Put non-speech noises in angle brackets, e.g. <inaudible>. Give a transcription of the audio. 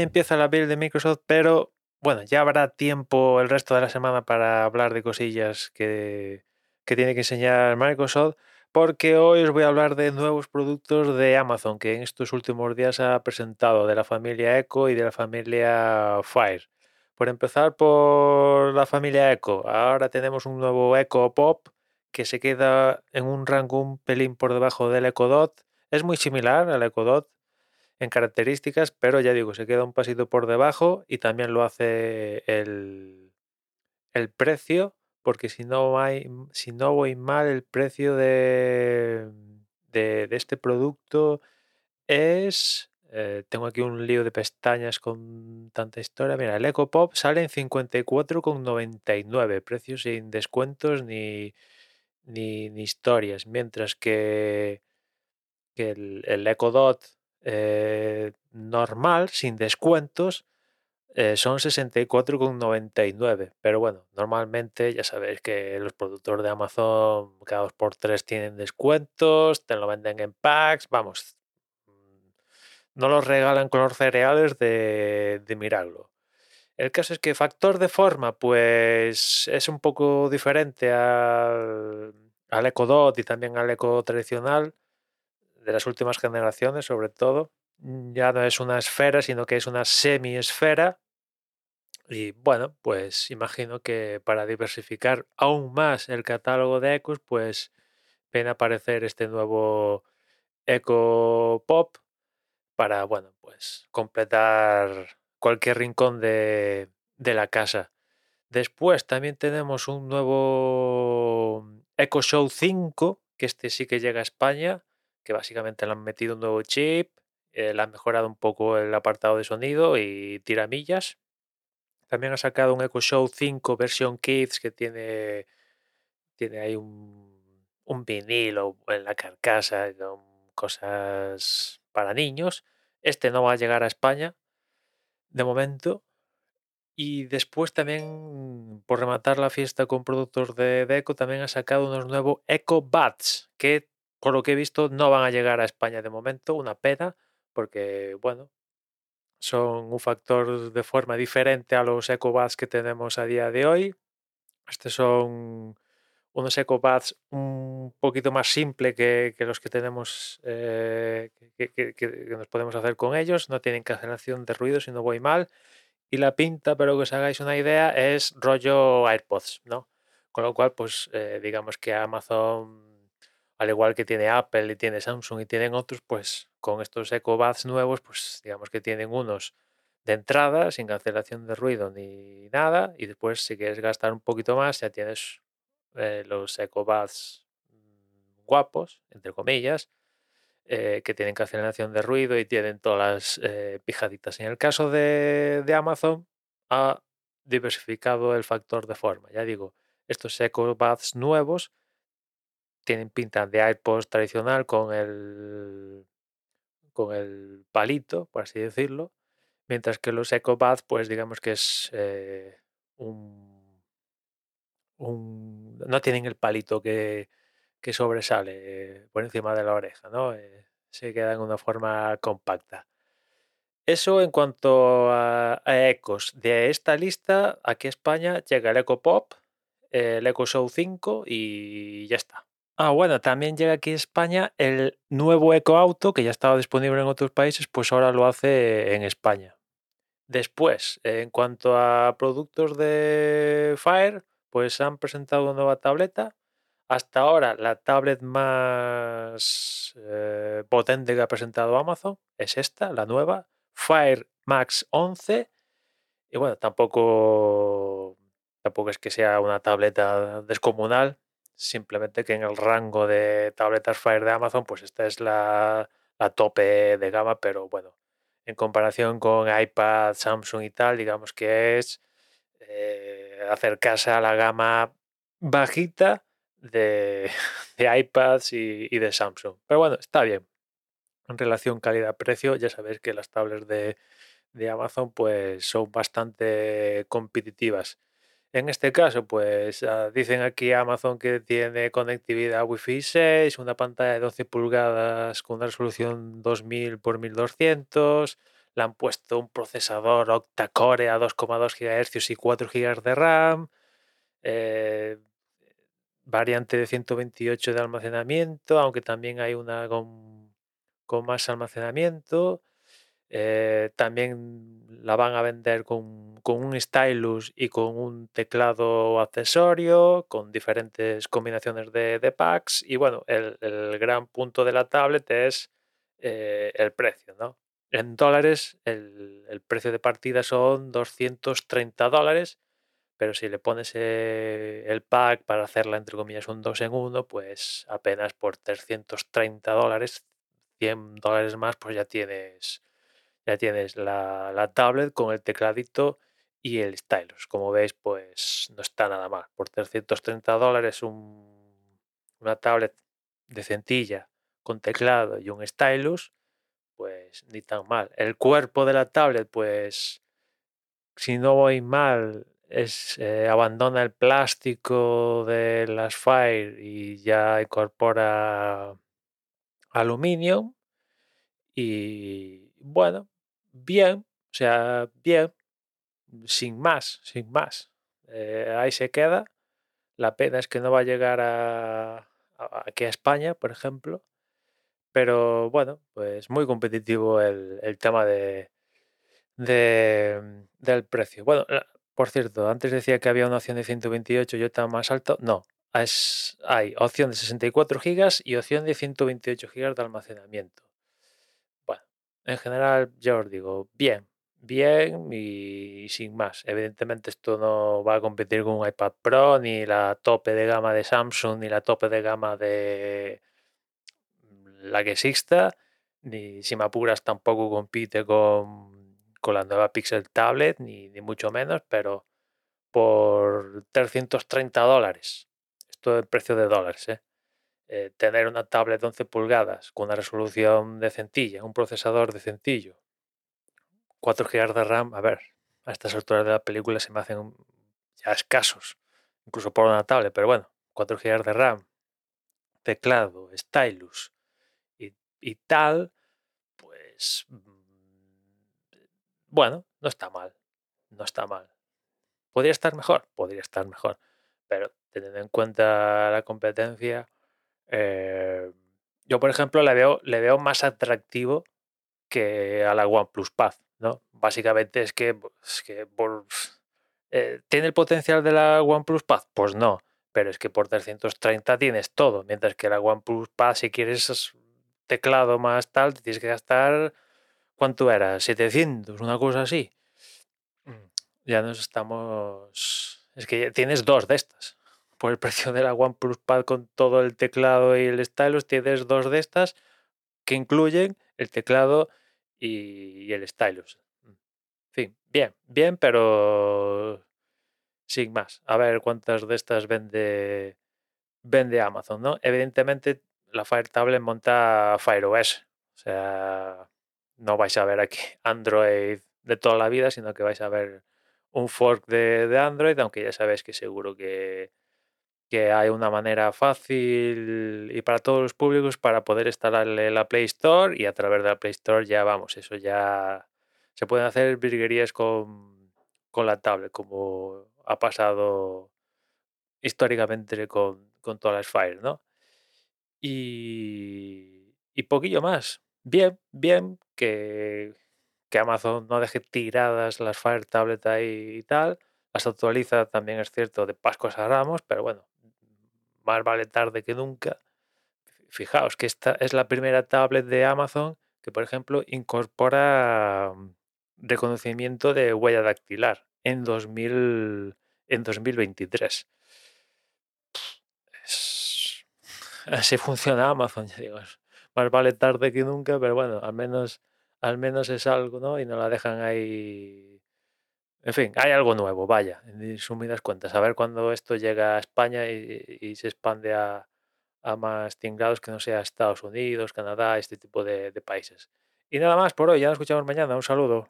empieza la build de Microsoft, pero bueno, ya habrá tiempo el resto de la semana para hablar de cosillas que, que tiene que enseñar Microsoft, porque hoy os voy a hablar de nuevos productos de Amazon que en estos últimos días ha presentado de la familia Echo y de la familia Fire. Por empezar por la familia Echo, ahora tenemos un nuevo Echo Pop que se queda en un rango un pelín por debajo del Echo Dot. Es muy similar al Echo Dot, en características, pero ya digo, se queda un pasito por debajo y también lo hace el, el precio, porque si no, hay, si no voy mal, el precio de, de, este producto es... Eh, tengo aquí un lío de pestañas con tanta historia. Mira, el Eco Pop sale en 54,99, precios sin descuentos ni, ni, historias, mientras que, que el, el Eco Dot eh, normal, sin descuentos, eh, son 64,99. Pero bueno, normalmente ya sabéis que los productores de Amazon cada dos por tres tienen descuentos, te lo venden en packs, vamos, mm, no los regalan con los cereales de, de mirarlo. El caso es que factor de forma, pues es un poco diferente al, al Eco Dot y también al Eco tradicional de las últimas generaciones, sobre todo. Ya no es una esfera, sino que es una semi-esfera. Y bueno, pues imagino que para diversificar aún más el catálogo de Ecos, pues ven a aparecer este nuevo Eco Pop para, bueno, pues completar cualquier rincón de, de la casa. Después también tenemos un nuevo Echo Show 5, que este sí que llega a España que básicamente le han metido un nuevo chip, eh, le han mejorado un poco el apartado de sonido y tiramillas. También ha sacado un Echo Show 5 versión Kids que tiene, tiene ahí un, un vinilo en la carcasa con cosas para niños. Este no va a llegar a España de momento. Y después también, por rematar la fiesta con productos de, de Echo, también ha sacado unos nuevos Echo Buds que por lo que he visto, no van a llegar a España de momento, una pena, porque, bueno, son un factor de forma diferente a los EcoBats que tenemos a día de hoy. Estos son unos EcoBats un poquito más simple que, los que tenemos, eh, que, nos podemos hacer con ellos. No tienen cancelación de ruido si no voy mal. Y la pinta, pero que os hagáis una idea, es rollo AirPods, ¿no? Con lo cual, pues eh, digamos que Amazon al igual que tiene Apple y tiene Samsung y tienen otros, pues con estos EcoBuds nuevos, pues digamos que tienen unos de entrada, sin cancelación de ruido ni nada, y después si quieres gastar un poquito más, ya tienes eh, los EcoBuds mm, guapos, entre comillas, eh, que tienen cancelación de ruido y tienen todas las eh, pijaditas. En el caso de, de Amazon, ha diversificado el factor de forma. Ya digo, estos EcoBuds nuevos tienen pinta de iPods tradicional con el, con el palito, por así decirlo, mientras que los EcoBuds, pues digamos que es eh, un, no tienen el palito que, que sobresale por encima de la oreja, ¿no? Eh, se queda en una forma compacta. Eso en cuanto a, ecos. De esta lista, aquí a España llega el Eco Pop, el Eco Show 5 y ya está. Ah, bueno, también llega aquí a España el nuevo EcoAuto, que ya estaba disponible en otros países, pues ahora lo hace en España. Después, en cuanto a productos de Fire, pues han presentado una nueva tableta. Hasta ahora, la tablet más eh, potente que ha presentado Amazon es esta, la nueva, Fire Max 11. Y bueno, tampoco, tampoco es que sea una tableta descomunal, Simplemente que en el rango de tabletas Fire de Amazon, pues esta es la, tope de gama, pero bueno, en comparación con iPad, Samsung y tal, digamos que es eh, acercarse a la gama bajita de, <laughs> iPads y, de Samsung. Pero bueno, está bien. En relación calidad-precio, ya sabéis que las tablets de, de Amazon pues son bastante competitivas. En este caso, pues ah, dicen aquí Amazon que tiene conectividad Wi-Fi 6, una pantalla de 12 pulgadas con una resolución 2000 x 1200, le han puesto un procesador octa-core a 2,2 GHz y 4 GB de RAM, eh, variante de 128 de almacenamiento, aunque también hay una con, con más almacenamiento. Eh, también la van a vender con, con, un stylus y con un teclado accesorio, con diferentes combinaciones de, de packs. Y bueno, el, el, gran punto de la tablet es eh, el precio, ¿no? En dólares, el, el, precio de partida son 230 dólares, pero si le pones eh, el pack para hacerla, entre comillas, un 2 en 1, pues apenas por 330 dólares, 100 dólares más, pues ya tienes ya tienes la, la, tablet con el tecladito y el stylus. Como veis, pues no está nada mal. Por 330 dólares un, una tablet de centilla con teclado y un stylus, pues ni tan mal. El cuerpo de la tablet, pues si no voy mal, es, eh, abandona el plástico de las Fire y ya incorpora aluminio. Y bueno, bien, o sea, bien, sin más, sin más. Eh, ahí se queda. La pena es que no va a llegar a, aquí a España, por ejemplo. Pero bueno, pues muy competitivo el, el tema de, de, del precio. Bueno, por cierto, antes decía que había una opción de 128 y otra más alto. No, es, hay opción de 64 GB y opción de 128 GB de almacenamiento en general, ya os digo, bien, bien y sin más. Evidentemente esto no va a competir con un iPad Pro, ni la tope de gama de Samsung, ni la tope de gama de la que exista, ni si me apuras tampoco compite con, con la nueva Pixel Tablet, ni, ni mucho menos, pero por 330 dólares. Esto es precio de dólares, ¿eh? Eh, tener una tablet de 11 pulgadas con una resolución decentilla, un procesador decentillo, 4 GB de RAM, a ver, a estas alturas de la película se me hacen ya escasos, incluso por una tablet, pero bueno, 4 GB de RAM, teclado, stylus y, y tal, pues bueno, no está mal, no está mal. ¿Podría estar mejor? Podría estar mejor, pero teniendo en cuenta la competencia, eh, yo, por ejemplo, le veo, le veo más atractivo que a la OnePlus Pad, ¿no? Básicamente es que, eh, ¿tiene el potencial de la OnePlus Pad? Pues no, pero es que por 330 tienes todo, mientras que la OnePlus Pad, si quieres teclado más tal, te tienes que gastar, ¿cuánto era? 700, una cosa así. Mm, ya nos estamos... Es que tienes dos de estas por el <laughs> precio de la OnePlus Pad con todo el teclado y el stylus, tienes dos de estas que incluyen el teclado y, el stylus. En fin, bien, bien, pero sin más. A ver cuántas de estas vende, vende Amazon, ¿no? Evidentemente la Fire Tablet monta Fire OS. O sea, no vais a ver aquí <laughs> Android de toda la vida, sino que vais a ver un fork de, de Android, aunque ya sabéis que seguro que que hay una manera fácil y para todos los públicos para poder instalarle la Play Store y a través de la Play Store ya vamos, eso ya se pueden hacer virguerías con, con la tablet, como ha pasado históricamente con, con todas las Fire, ¿no? Y, y poquillo más. Bien, bien que, que Amazon no deje tiradas las Fire Tablet ahí y tal. Las actualiza también, es cierto, de Pascuas a Ramos, pero bueno, más vale tarde que nunca. Fijaos que esta es la primera tablet de Amazon que, por ejemplo, incorpora mm, reconocimiento de huella dactilar en, 2000, en 2023. Es, así funciona Amazon, <laughs> digo. Más vale tarde que nunca, pero bueno, al menos, al menos es algo, ¿no? Y no la dejan ahí en fin, hay algo nuevo, vaya, en sumidas cuentas. A ver cuándo esto llega a España y, se expande a, a, más tingrados que no sea Estados Unidos, Canadá, este tipo de, de países. Y nada más por hoy, ya nos escuchamos mañana. Un saludo.